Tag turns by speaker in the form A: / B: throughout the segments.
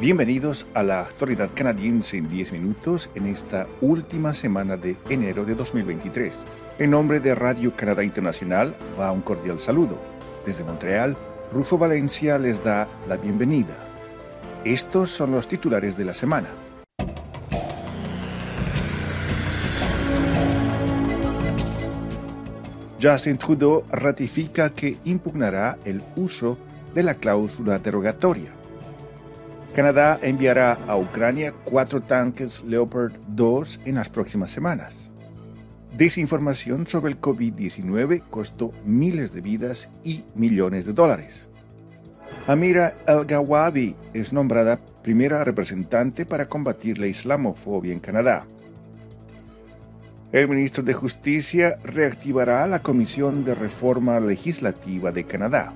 A: Bienvenidos a la actualidad canadiense en 10 minutos en esta última semana de enero de 2023. En nombre de Radio Canadá Internacional va un cordial saludo. Desde Montreal, Rufo Valencia les da la bienvenida. Estos son los titulares de la semana. Justin Trudeau ratifica que impugnará el uso de la cláusula derogatoria. Canadá enviará a Ucrania cuatro tanques Leopard 2 en las próximas semanas. Desinformación sobre el COVID-19 costó miles de vidas y millones de dólares. Amira El-Gawabi es nombrada primera representante para combatir la islamofobia en Canadá. El ministro de Justicia reactivará la Comisión de Reforma Legislativa de Canadá.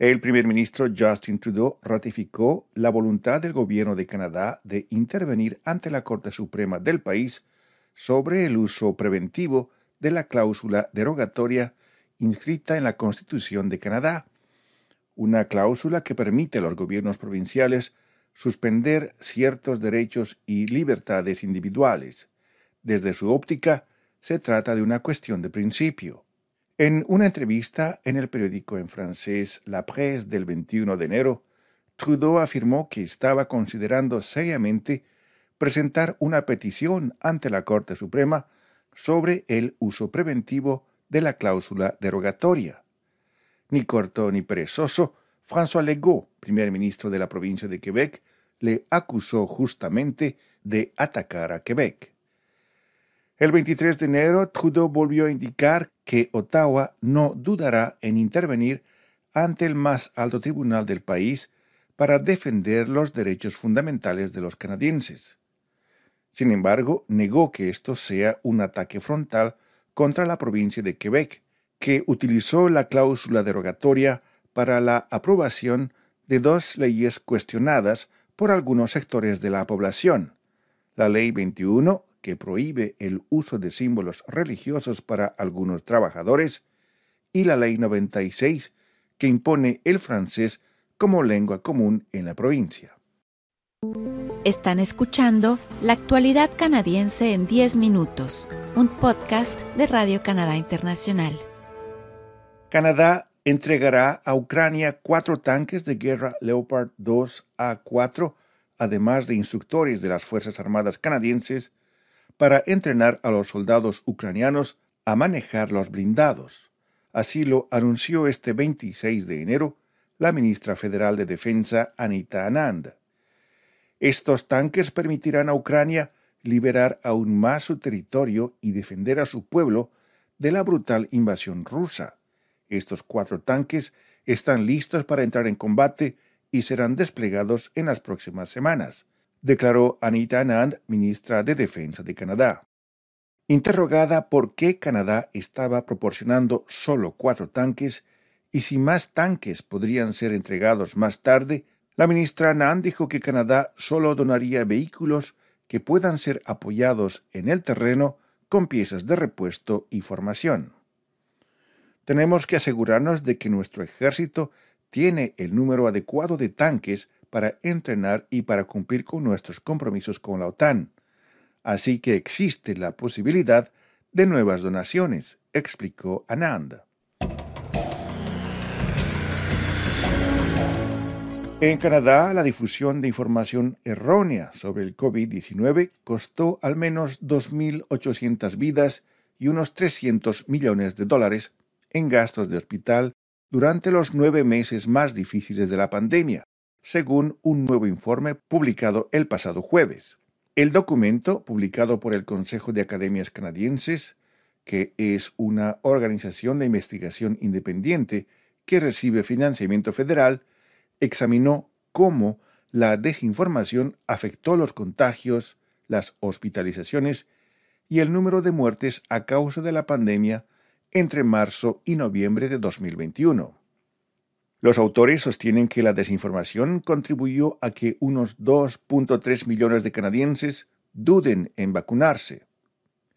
A: El primer ministro Justin Trudeau ratificó la voluntad del gobierno de Canadá de intervenir ante la Corte Suprema del país sobre el uso preventivo de la cláusula derogatoria inscrita en la Constitución de Canadá, una cláusula que permite a los gobiernos provinciales suspender ciertos derechos y libertades individuales. Desde su óptica, se trata de una cuestión de principio. En una entrevista en el periódico en francés La Presse del 21 de enero, Trudeau afirmó que estaba considerando seriamente presentar una petición ante la Corte Suprema sobre el uso preventivo de la cláusula derogatoria. Ni corto ni perezoso, François Legault, primer ministro de la provincia de Quebec, le acusó justamente de atacar a Quebec. El 23 de enero, Trudeau volvió a indicar que Ottawa no dudará en intervenir ante el más alto tribunal del país para defender los derechos fundamentales de los canadienses. Sin embargo, negó que esto sea un ataque frontal contra la provincia de Quebec, que utilizó la cláusula derogatoria para la aprobación de dos leyes cuestionadas por algunos sectores de la población, la Ley 21 que prohíbe el uso de símbolos religiosos para algunos trabajadores, y la Ley 96, que impone el francés como lengua común en la provincia.
B: Están escuchando La actualidad canadiense en 10 minutos, un podcast de Radio Canadá Internacional.
A: Canadá entregará a Ucrania cuatro tanques de guerra Leopard 2 A4, además de instructores de las Fuerzas Armadas canadienses para entrenar a los soldados ucranianos a manejar los blindados. Así lo anunció este 26 de enero la ministra federal de Defensa Anita Anand. Estos tanques permitirán a Ucrania liberar aún más su territorio y defender a su pueblo de la brutal invasión rusa. Estos cuatro tanques están listos para entrar en combate y serán desplegados en las próximas semanas declaró Anita Anand, ministra de Defensa de Canadá. Interrogada por qué Canadá estaba proporcionando solo cuatro tanques y si más tanques podrían ser entregados más tarde, la ministra Anand dijo que Canadá solo donaría vehículos que puedan ser apoyados en el terreno con piezas de repuesto y formación. Tenemos que asegurarnos de que nuestro ejército tiene el número adecuado de tanques para entrenar y para cumplir con nuestros compromisos con la OTAN. Así que existe la posibilidad de nuevas donaciones, explicó Anand. En Canadá, la difusión de información errónea sobre el COVID-19 costó al menos 2.800 vidas y unos 300 millones de dólares en gastos de hospital durante los nueve meses más difíciles de la pandemia, según un nuevo informe publicado el pasado jueves. El documento, publicado por el Consejo de Academias Canadienses, que es una organización de investigación independiente que recibe financiamiento federal, examinó cómo la desinformación afectó los contagios, las hospitalizaciones y el número de muertes a causa de la pandemia entre marzo y noviembre de 2021. Los autores sostienen que la desinformación contribuyó a que unos 2.3 millones de canadienses duden en vacunarse.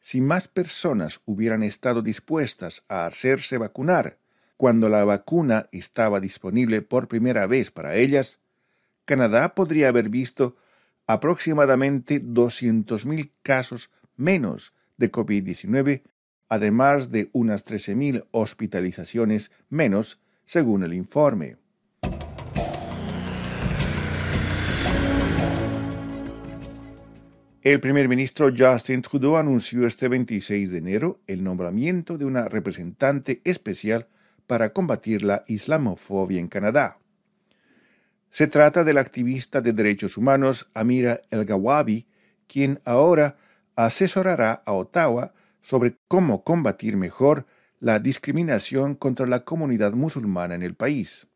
A: Si más personas hubieran estado dispuestas a hacerse vacunar cuando la vacuna estaba disponible por primera vez para ellas, Canadá podría haber visto aproximadamente 200.000 casos menos de COVID-19, además de unas 13.000 hospitalizaciones menos, según el informe. El primer ministro Justin Trudeau anunció este 26 de enero el nombramiento de una representante especial para combatir la islamofobia en Canadá. Se trata del activista de derechos humanos Amira El Gawabi, quien ahora asesorará a Ottawa sobre cómo combatir mejor la discriminación contra la comunidad musulmana en el país.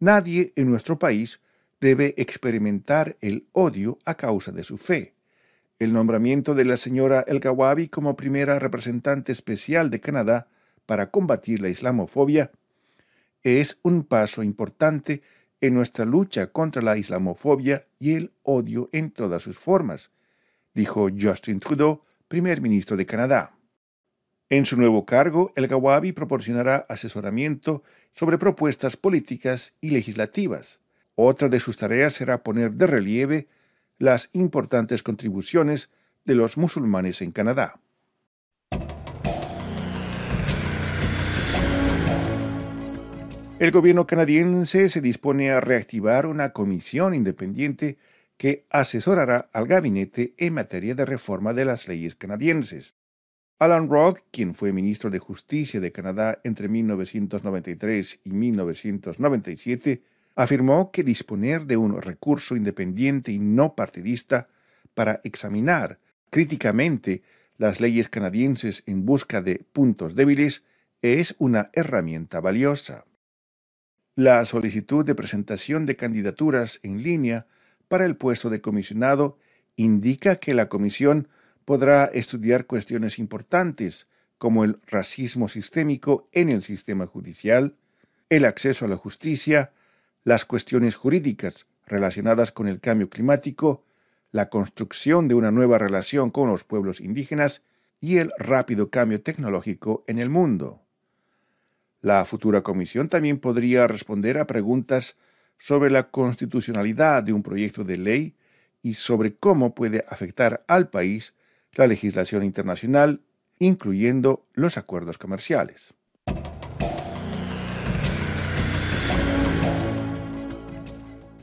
A: Nadie en nuestro país debe experimentar el odio a causa de su fe. El nombramiento de la señora El Gawabi como primera representante especial de Canadá para combatir la islamofobia es un paso importante en nuestra lucha contra la islamofobia y el odio en todas sus formas, dijo Justin Trudeau, primer ministro de Canadá. En su nuevo cargo, el Gawabi proporcionará asesoramiento sobre propuestas políticas y legislativas. Otra de sus tareas será poner de relieve las importantes contribuciones de los musulmanes en Canadá. El gobierno canadiense se dispone a reactivar una comisión independiente que asesorará al gabinete en materia de reforma de las leyes canadienses. Alan Rock, quien fue ministro de Justicia de Canadá entre 1993 y 1997, afirmó que disponer de un recurso independiente y no partidista para examinar críticamente las leyes canadienses en busca de puntos débiles es una herramienta valiosa. La solicitud de presentación de candidaturas en línea para el puesto de comisionado indica que la comisión podrá estudiar cuestiones importantes como el racismo sistémico en el sistema judicial, el acceso a la justicia, las cuestiones jurídicas relacionadas con el cambio climático, la construcción de una nueva relación con los pueblos indígenas y el rápido cambio tecnológico en el mundo. La futura comisión también podría responder a preguntas sobre la constitucionalidad de un proyecto de ley y sobre cómo puede afectar al país la legislación internacional, incluyendo los acuerdos comerciales.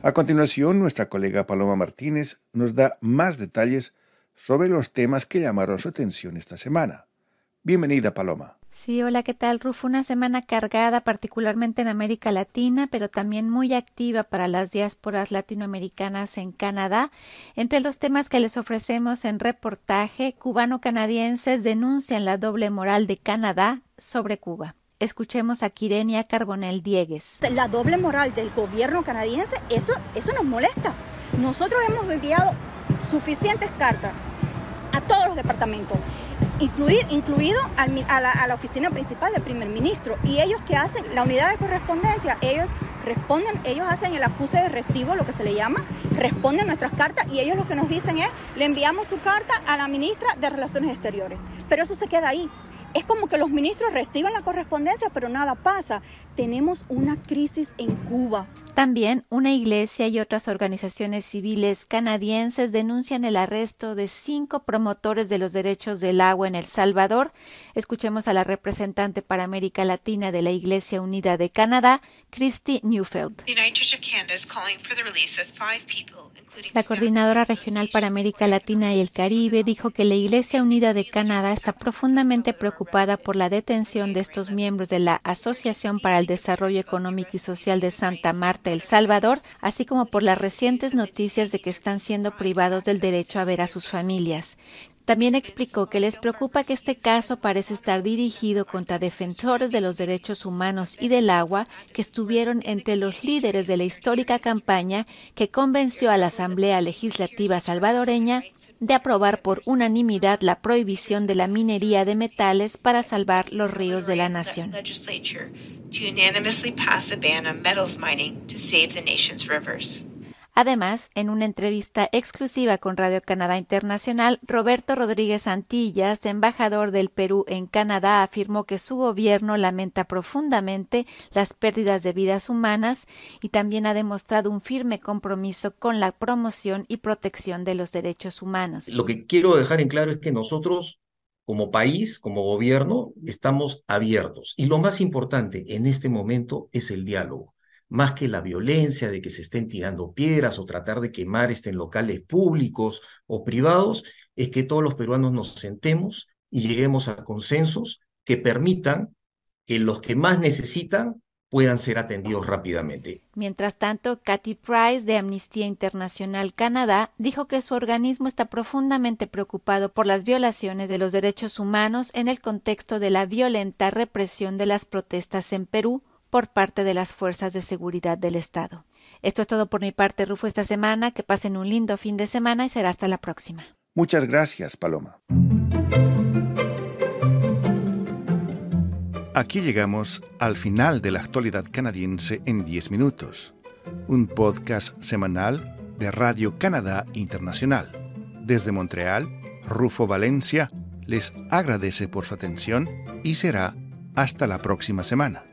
A: A continuación, nuestra colega Paloma Martínez nos da más detalles sobre los temas que llamaron su atención esta semana. Bienvenida, Paloma.
B: Sí, hola, ¿qué tal, Rufo? Una semana cargada, particularmente en América Latina, pero también muy activa para las diásporas latinoamericanas en Canadá. Entre los temas que les ofrecemos en reportaje, cubano-canadienses denuncian la doble moral de Canadá sobre Cuba. Escuchemos a Kirenia Carbonel Diegues.
C: La doble moral del gobierno canadiense, eso, eso nos molesta. Nosotros hemos enviado suficientes cartas a todos los departamentos, incluido a, la, oficina principal del primer ministro. Y ellos que hacen la unidad de correspondencia, ellos responden, ellos hacen el acuse de recibo, lo que se le llama, responden nuestras cartas y ellos lo que nos dicen es, le enviamos su carta a la ministra de Relaciones Exteriores. Pero eso se queda ahí es como que los ministros reciben la correspondencia, pero nada pasa. Tenemos una crisis en Cuba.
B: También una iglesia y otras organizaciones civiles canadienses denuncian el arresto de cinco promotores de los derechos del agua en El Salvador. Escuchemos a la representante para América Latina de la Iglesia Unida de Canadá, Christy Newfeld. La coordinadora regional para América Latina y el Caribe dijo que la Iglesia Unida de Canadá está profundamente preocupada por la detención de estos miembros de la Asociación para el Desarrollo Económico y Social de Santa Marta, El Salvador, así como por las recientes noticias de que están siendo privados del derecho a ver a sus familias. También explicó que les preocupa que este caso parece estar dirigido contra defensores de los derechos humanos y del agua que estuvieron entre los líderes de la histórica campaña que convenció a la Asamblea Legislativa salvadoreña de aprobar por unanimidad la prohibición de la minería de metales para salvar los ríos de la nación. Además, en una entrevista exclusiva con Radio Canadá Internacional, Roberto Rodríguez Antillas, embajador del Perú en Canadá, afirmó que su gobierno lamenta profundamente las pérdidas de vidas humanas y también ha demostrado un firme compromiso con la promoción y protección de los derechos humanos.
D: Lo que quiero dejar en claro es que nosotros como país, como gobierno, estamos abiertos. Y lo más importante en este momento es el diálogo más que la violencia de que se estén tirando piedras o tratar de quemar en locales públicos o privados, es que todos los peruanos nos sentemos y lleguemos a consensos que permitan que los que más necesitan puedan ser atendidos rápidamente.
B: Mientras tanto, Cathy Price de Amnistía Internacional Canadá dijo que su organismo está profundamente preocupado por las violaciones de los derechos humanos en el contexto de la violenta represión de las protestas en Perú, por parte de las fuerzas de seguridad del Estado. Esto es todo por mi parte, Rufo, esta semana. Que pasen un lindo fin de semana y será hasta la próxima.
A: Muchas gracias, Paloma. Aquí llegamos al final de la actualidad canadiense en 10 minutos, un podcast semanal de Radio Canadá Internacional. Desde Montreal, Rufo Valencia les agradece por su atención y será hasta la próxima semana.